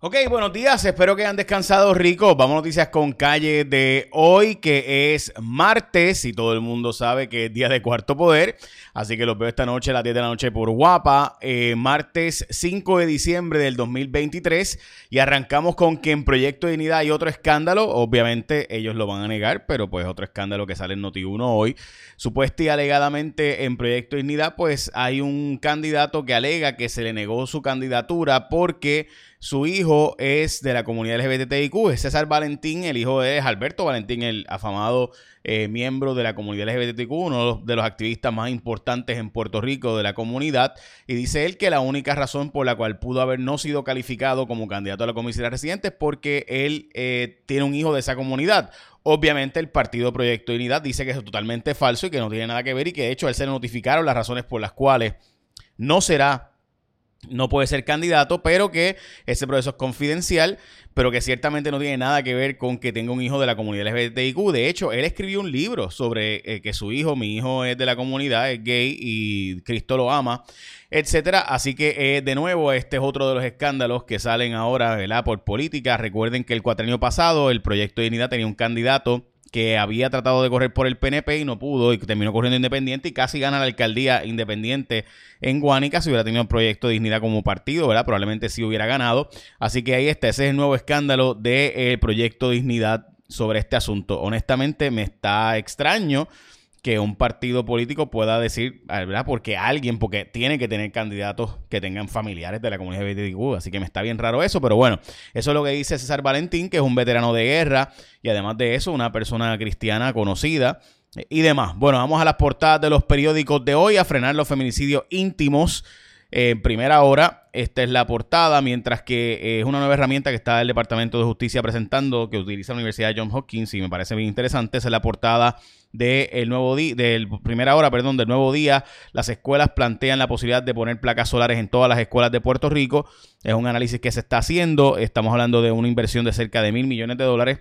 Ok, buenos días, espero que hayan descansado ricos. Vamos a noticias con calle de hoy, que es martes y todo el mundo sabe que es día de cuarto poder. Así que los veo esta noche a las 10 de la noche por Guapa, eh, martes 5 de diciembre del 2023. Y arrancamos con que en Proyecto de Dignidad hay otro escándalo. Obviamente ellos lo van a negar, pero pues otro escándalo que sale en Noti1 hoy. Supuesta y alegadamente en Proyecto de Dignidad, pues hay un candidato que alega que se le negó su candidatura porque su hijo es de la comunidad LGBTIQ, es César Valentín, el hijo es Alberto Valentín, el afamado eh, miembro de la comunidad LGBTIQ, uno de los activistas más importantes en Puerto Rico de la comunidad. Y dice él que la única razón por la cual pudo haber no sido calificado como candidato a la comisión de residentes es porque él eh, tiene un hijo de esa comunidad. Obviamente el partido Proyecto Unidad dice que es totalmente falso y que no tiene nada que ver y que de hecho a él se le notificaron las razones por las cuales no será no puede ser candidato, pero que ese proceso es confidencial, pero que ciertamente no tiene nada que ver con que tenga un hijo de la comunidad LGBTIQ. De hecho, él escribió un libro sobre eh, que su hijo, mi hijo es de la comunidad, es gay y Cristo lo ama, etcétera. Así que, eh, de nuevo, este es otro de los escándalos que salen ahora. Por política. Recuerden que el cuatrenio pasado, el proyecto de dignidad tenía un candidato que había tratado de correr por el PNP y no pudo y terminó corriendo independiente y casi gana la alcaldía independiente en Guánica si hubiera tenido un proyecto de dignidad como partido, ¿verdad? Probablemente sí hubiera ganado. Así que ahí está, ese es el nuevo escándalo del de, proyecto dignidad sobre este asunto. Honestamente me está extraño que un partido político pueda decir, ¿verdad? Porque alguien, porque tiene que tener candidatos que tengan familiares de la comunidad LGBTQ, así que me está bien raro eso, pero bueno, eso es lo que dice César Valentín, que es un veterano de guerra y además de eso, una persona cristiana conocida y demás. Bueno, vamos a las portadas de los periódicos de hoy a frenar los feminicidios íntimos en primera hora. Esta es la portada, mientras que eh, es una nueva herramienta que está el Departamento de Justicia presentando, que utiliza la Universidad John Hopkins y me parece bien interesante. Esa es la portada del nuevo día, del primera hora, perdón, del nuevo día. Las escuelas plantean la posibilidad de poner placas solares en todas las escuelas de Puerto Rico. Es un análisis que se está haciendo. Estamos hablando de una inversión de cerca de mil millones de dólares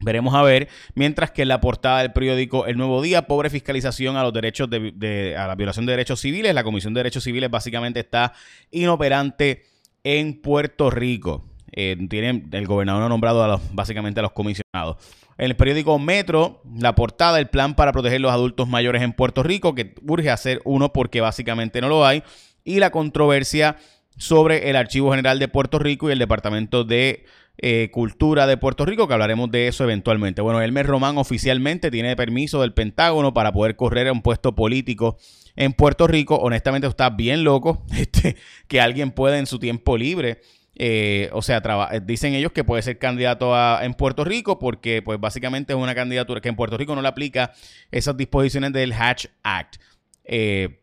Veremos a ver, mientras que en la portada del periódico El Nuevo Día, pobre fiscalización a los derechos de, a la violación de derechos civiles. La Comisión de Derechos Civiles básicamente está inoperante en Puerto Rico. Eh, tienen, el gobernador ha nombrado a los, básicamente a los comisionados. En el periódico Metro, la portada, el plan para proteger los adultos mayores en Puerto Rico, que urge hacer uno porque básicamente no lo hay. Y la controversia sobre el Archivo General de Puerto Rico y el Departamento de eh, cultura de Puerto Rico, que hablaremos de eso eventualmente. Bueno, Elmer Román oficialmente tiene permiso del Pentágono para poder correr a un puesto político en Puerto Rico. Honestamente está bien loco este, que alguien pueda en su tiempo libre. Eh, o sea, eh, dicen ellos que puede ser candidato a, en Puerto Rico porque pues básicamente es una candidatura que en Puerto Rico no le aplica esas disposiciones del Hatch Act. Eh,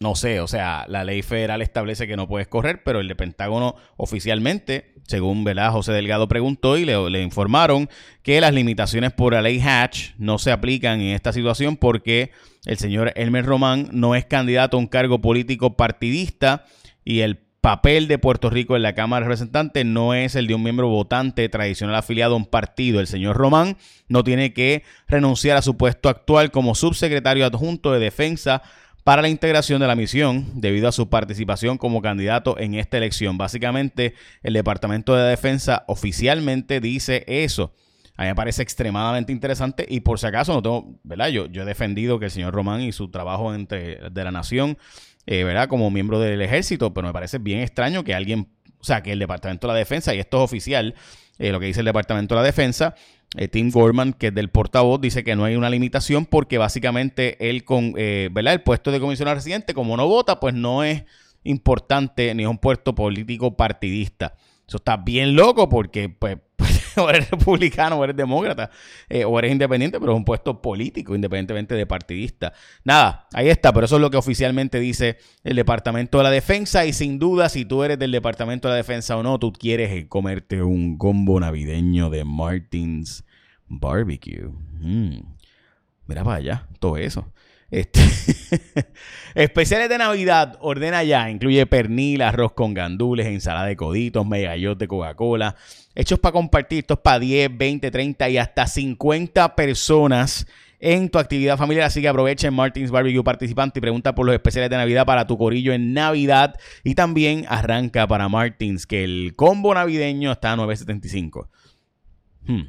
no sé, o sea, la ley federal establece que no puedes correr, pero el de Pentágono oficialmente, según José Delgado preguntó y le, le, informaron que las limitaciones por la ley Hatch no se aplican en esta situación porque el señor Elmer Román no es candidato a un cargo político partidista y el papel de Puerto Rico en la Cámara de Representantes no es el de un miembro votante tradicional afiliado a un partido. El señor Román no tiene que renunciar a su puesto actual como subsecretario adjunto de Defensa para la integración de la misión debido a su participación como candidato en esta elección. Básicamente, el Departamento de Defensa oficialmente dice eso. A mí me parece extremadamente interesante y por si acaso no tengo, ¿verdad? Yo, yo he defendido que el señor Román y su trabajo entre, de la nación, eh, ¿verdad? Como miembro del ejército, pero me parece bien extraño que alguien, o sea, que el Departamento de la Defensa, y esto es oficial, eh, lo que dice el Departamento de la Defensa, eh, Tim Gorman, que es del portavoz, dice que no hay una limitación porque básicamente él con, eh, ¿verdad? El puesto de comisionado residente, como no vota, pues no es importante ni es un puesto político partidista. Eso está bien loco porque, pues, o eres republicano o eres demócrata eh, o eres independiente, pero es un puesto político, independientemente de partidista. Nada, ahí está, pero eso es lo que oficialmente dice el Departamento de la Defensa y sin duda si tú eres del Departamento de la Defensa o no, tú quieres eh, comerte un combo navideño de Martins Barbecue. Mm. Mira para allá, todo eso. Este, especiales de Navidad, ordena ya. Incluye pernil, arroz con gandules, ensalada de coditos, megayot de Coca-Cola. Hechos para compartir, estos para 10, 20, 30 y hasta 50 personas en tu actividad familiar. Así que aprovecha en Martins Barbecue participante y pregunta por los especiales de Navidad para tu corillo en Navidad. Y también arranca para Martins, que el combo navideño está a 9.75. Hmm.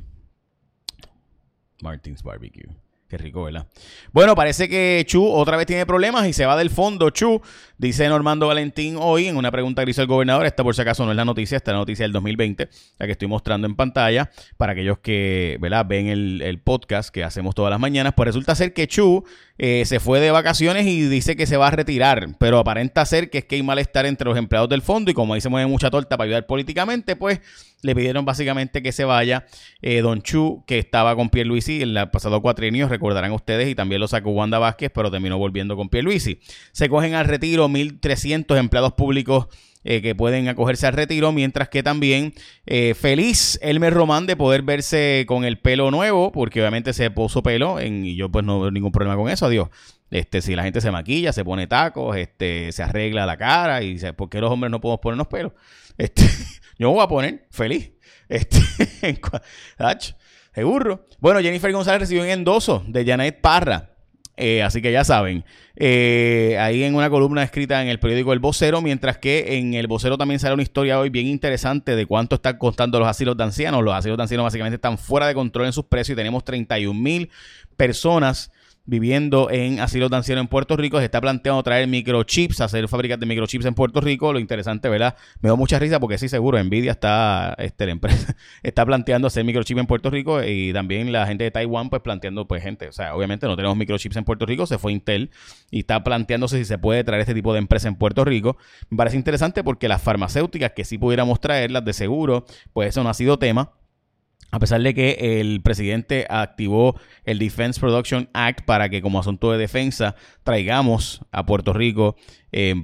Martins Barbecue. Qué rico, ¿verdad? Bueno, parece que Chu otra vez tiene problemas y se va del fondo. Chu, dice Normando Valentín hoy en una pregunta que hizo el gobernador. Esta, por si acaso, no es la noticia, esta es la noticia del 2020, la que estoy mostrando en pantalla para aquellos que ¿verdad? ven el, podcast que hacemos todas las mañanas. Pues resulta ser que Chu eh, se fue de vacaciones y dice que se va a retirar, pero aparenta ser que es que hay malestar entre los empleados del fondo y como ahí se mueve mucha torta para ayudar políticamente, pues le pidieron básicamente que se vaya eh, Don Chu, que estaba con Pierluisi en el pasado cuatrienio, recordarán ustedes, y también lo sacó Wanda Vázquez, pero terminó volviendo con Pierluisi. Se cogen al retiro 1.300 empleados públicos eh, que pueden acogerse al retiro, mientras que también eh, feliz Elmer Román de poder verse con el pelo nuevo, porque obviamente se puso pelo en, y yo pues no veo ningún problema con eso, adiós. Este, si la gente se maquilla, se pone tacos, este, se arregla la cara y dice, ¿por qué los hombres no podemos ponernos pelos? Este, yo me voy a poner feliz. Este, seguro. Bueno, Jennifer González recibió un endoso de Janet Parra. Eh, así que ya saben, eh, ahí en una columna escrita en el periódico El Vocero, mientras que en El Vocero también sale una historia hoy bien interesante de cuánto están costando los asilos de ancianos. Los asilos de ancianos básicamente están fuera de control en sus precios y tenemos 31 mil personas viviendo en asilos de ancianos en Puerto Rico. Se está planteando traer microchips, hacer fábricas de microchips en Puerto Rico. Lo interesante, ¿verdad? Me da mucha risa porque sí, seguro, Nvidia está, este, la empresa está planteando hacer microchips en Puerto Rico y también la gente de Taiwán, pues planteando, pues gente, o sea, obviamente no tenemos microchips en Puerto Rico, se fue Intel y está planteándose si se puede traer este tipo de empresa en Puerto Rico. Me parece interesante porque las farmacéuticas que sí pudiéramos traerlas de seguro, pues eso no ha sido tema a pesar de que el presidente activó el Defense Production Act para que como asunto de defensa traigamos a Puerto Rico, eh,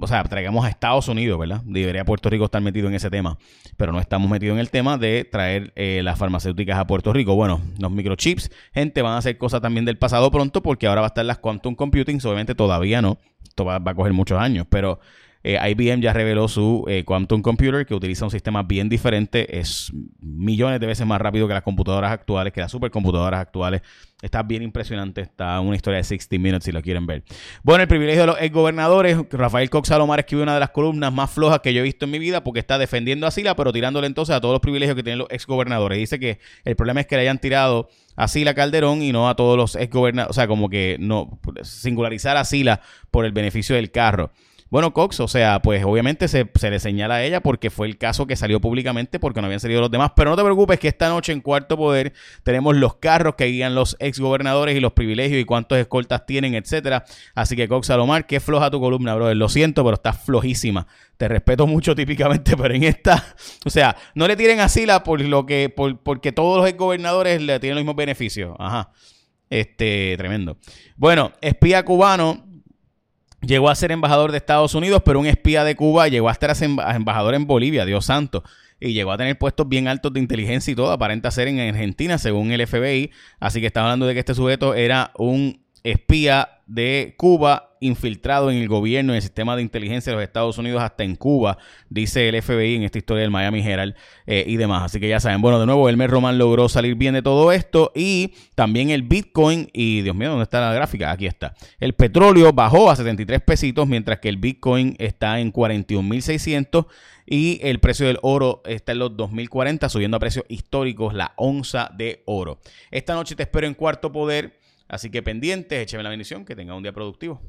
o sea, traigamos a Estados Unidos, ¿verdad? Debería Puerto Rico estar metido en ese tema, pero no estamos metidos en el tema de traer eh, las farmacéuticas a Puerto Rico. Bueno, los microchips, gente, van a hacer cosas también del pasado pronto porque ahora va a estar las quantum computing, obviamente todavía no, esto va a coger muchos años, pero eh, IBM ya reveló su eh, Quantum Computer que utiliza un sistema bien diferente, es millones de veces más rápido que las computadoras actuales, que las supercomputadoras actuales. Está bien impresionante, está una historia de 60 Minutes si lo quieren ver. Bueno, el privilegio de los exgobernadores. Rafael Cox Salomar escribió una de las columnas más flojas que yo he visto en mi vida porque está defendiendo a Sila, pero tirándole entonces a todos los privilegios que tienen los exgobernadores. Dice que el problema es que le hayan tirado a Sila Calderón y no a todos los exgobernadores. O sea, como que no singularizar a Sila por el beneficio del carro. Bueno, Cox, o sea, pues obviamente se, le señala a ella porque fue el caso que salió públicamente porque no habían salido los demás. Pero no te preocupes que esta noche en Cuarto Poder tenemos los carros que guían los exgobernadores y los privilegios y cuántos escoltas tienen, etcétera. Así que Cox Salomar, qué floja tu columna, brother. Lo siento, pero está flojísima. Te respeto mucho típicamente, pero en esta, o sea, no le tiren así la por lo que, por, porque todos los exgobernadores le tienen los mismos beneficios. Ajá. Este, tremendo. Bueno, espía cubano Llegó a ser embajador de Estados Unidos, pero un espía de Cuba llegó a estar embajador en Bolivia, Dios santo. Y llegó a tener puestos bien altos de inteligencia y todo, aparenta ser en Argentina, según el FBI. Así que está hablando de que este sujeto era un espía de Cuba infiltrado en el gobierno y el sistema de inteligencia de los Estados Unidos hasta en Cuba, dice el FBI en esta historia del Miami Herald eh, y demás. Así que ya saben, bueno, de nuevo, Elmer Roman logró salir bien de todo esto y también el Bitcoin, y Dios mío, ¿dónde está la gráfica? Aquí está. El petróleo bajó a 73 pesitos, mientras que el Bitcoin está en 41.600 y el precio del oro está en los 2040, subiendo a precios históricos la onza de oro. Esta noche te espero en Cuarto Poder. Así que pendientes, écheme la bendición, que tenga un día productivo.